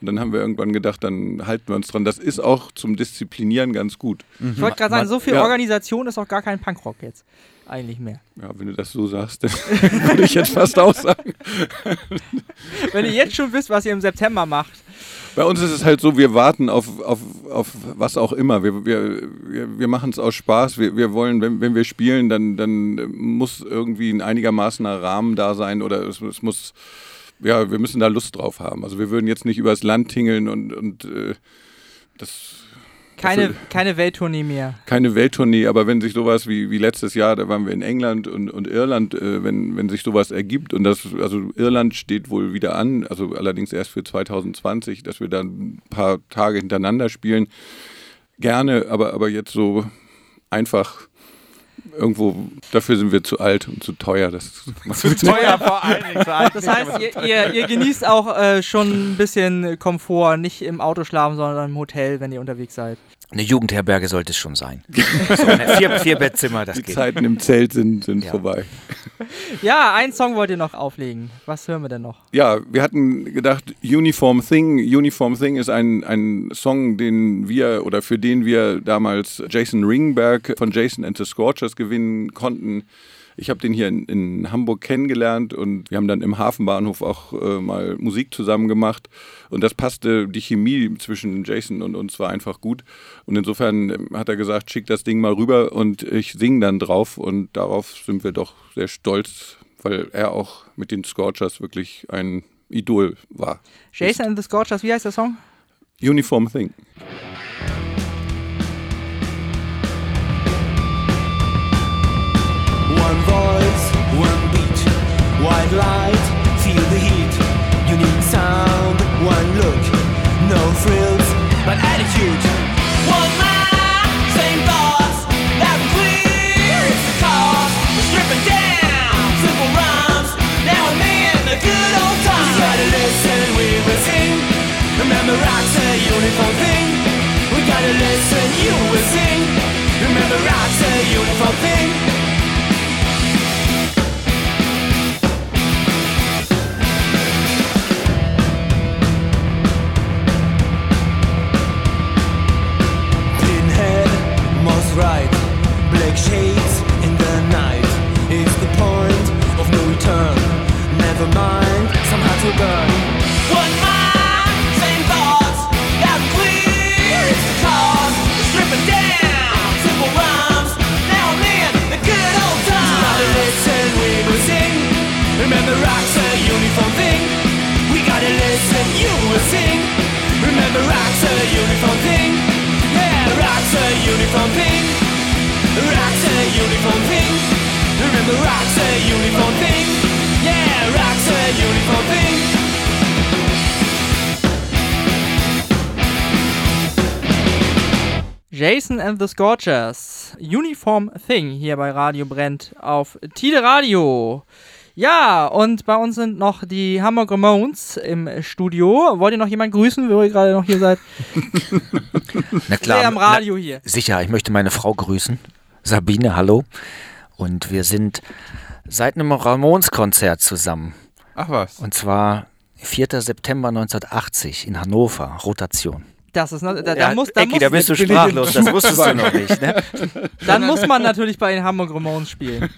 und dann haben wir irgendwann gedacht, dann halten wir uns dran. Das ist auch zum Disziplinieren ganz gut. Ich wollte gerade sagen, so viel Ja. Organisation ist auch gar kein Punkrock jetzt. Eigentlich mehr. Ja, wenn du das so sagst, dann (laughs) würde ich jetzt fast auch sagen. (laughs) Wenn ihr jetzt schon wisst, was ihr im September macht. Bei uns ist es halt so, wir warten auf, auf, auf was auch immer. Wir, wir, wir, wir machen es aus Spaß. Wir, wir wollen, wenn, wenn wir spielen, dann, dann muss irgendwie ein einigermaßener Rahmen da sein oder es, es muss, ja, wir müssen da Lust drauf haben. Also wir würden jetzt nicht übers Land tingeln und, und äh, das Keine, Dafür- keine Welttournee mehr. keine Welttournee, aber wenn sich sowas wie, wie letztes Jahr, da waren wir in England und, und Irland, äh, wenn, wenn sich sowas ergibt und das, also Irland steht wohl wieder an, also allerdings erst für 2020, dass wir dann ein paar Tage hintereinander spielen, gerne, aber, aber jetzt so einfach irgendwo, dafür sind wir zu alt und zu teuer. Das Zu teuer vor allen Dingen. Das heißt, ihr, ihr, ihr genießt auch äh, schon ein bisschen Komfort, nicht im Auto schlafen, sondern im Hotel, wenn ihr unterwegs seid. Eine Jugendherberge sollte es schon sein. (laughs) So eine vier, vier Bettzimmer, das die geht. Zeiten im Zelt sind, sind Ja. vorbei. (laughs) Ja, einen Song wollt ihr noch auflegen. Was hören wir denn noch? Ja, wir hatten gedacht, Uniform Thing. Uniform Thing ist ein, ein Song, den wir oder für den wir damals Jason Ringberg von Jason and the Scorchers gewinnen konnten. Ich habe den hier in, in Hamburg kennengelernt und wir haben dann im Hafenbahnhof auch äh, mal Musik zusammen gemacht. Und das passte, die Chemie zwischen Jason und uns war einfach gut. Und insofern ähm, hat er gesagt, schick das Ding mal rüber und ich singe dann drauf. Und darauf sind wir doch sehr stolz, weil er auch mit den Scorchers wirklich ein Idol war. Jason and the Scorchers, wie heißt der Song? Uniform Thing. Light, feel the heat. Need sound, one look, no frills, but attitude. One mind, same thoughts, and clear. It's the cause. We're stripping down simple rhymes. Now and then, the good old times. You gotta listen, we will sing. Remember, rock's a uniform thing. We gotta listen, you will sing. Remember, rock's a uniform thing. Right. Black shades in the night is the point of no return. Never mind, somehow to burn. One mind, same thoughts, and clear. It's the cause. Stripping down simple rhymes. Now and then, the good old times. You gotta listen, we will sing. Remember, rock's a uniform thing. We gotta listen, you will sing. Remember, rock's a uniform thing. Rock's a uniform thing. Rock's a uniform thing. Remember, rock's a uniform thing. Yeah, rock's a uniform thing. Jason and the Scorchers. Uniform Thing hier bei Radio Brennt auf Tide Radio. Ja, und bei uns sind noch die Hamburg Ramones im Studio. Wollt ihr noch jemanden grüßen, wo ihr gerade noch hier seid? (laughs) Na klar. Sehr am Radio hier. Sicher, ich möchte meine Frau grüßen. Sabine, hallo. Und wir sind seit einem Ramones-Konzert zusammen. Ach was. Und zwar 4. September 1980 in Hannover, Rotation. Das ist, noch- da, da muss, da Ecki, muss, da bist du sprachlos, das wusstest du noch nicht. Ne? (laughs) dann muss man natürlich bei den Hamburg Ramones spielen.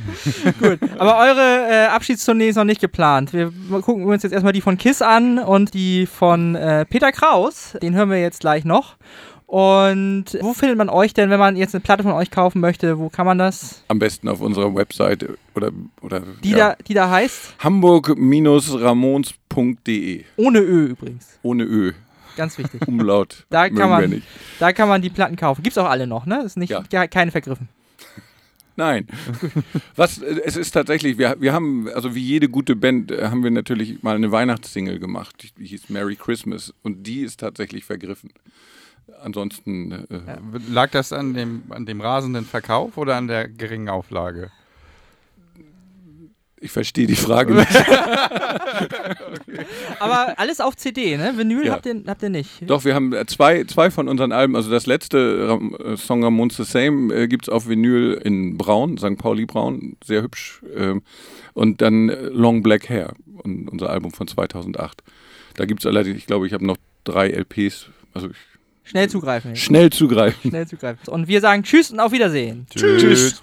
(laughs) Gut, aber eure äh, Abschiedstournee ist noch nicht geplant. Wir gucken uns jetzt erstmal die von Kiss an und die von äh, Peter Kraus. Den hören wir jetzt gleich noch. Und wo findet man euch denn, wenn man jetzt eine Platte von euch kaufen möchte? Wo kann man das? Am besten auf unserer Website oder, oder Die, ja. da, die da heißt? hamburg-ramons.de. Ohne Ö übrigens. Ohne Ö. Ganz wichtig. (laughs) Umlaut. Da kann wir man, nicht. da kann man die Platten kaufen. Gibt's auch alle noch, ne? Ist nicht Ja. ja, keine vergriffen. (laughs) Nein. (laughs) Was, äh, es ist tatsächlich, wir, wir haben, also wie jede gute Band, äh, haben wir natürlich mal eine Weihnachtssingle gemacht, die, die hieß Merry Christmas und die ist tatsächlich vergriffen. Ansonsten, äh, Lag das an dem, an dem rasenden Verkauf oder an der geringen Auflage? Ich verstehe die Frage nicht. (laughs) Aber alles auf CD, ne? Vinyl Ja. habt, ihr, habt ihr nicht. Doch, wir haben äh, zwei, zwei von unseren Alben, also das letzte Ram äh, Song Ramones the Same äh, gibt es auf Vinyl in Braun, St. Pauli Braun, sehr hübsch. ähm, und dann äh, Long Black Hair, un unser Album von 2008. Da gibt es allerdings, ich glaube, ich habe noch drei LPs, also ich, Schnell zugreifen. jetzt. schnell zugreifen. Schnell zugreifen. Und wir sagen Tschüss und auf Wiedersehen. Tschüss.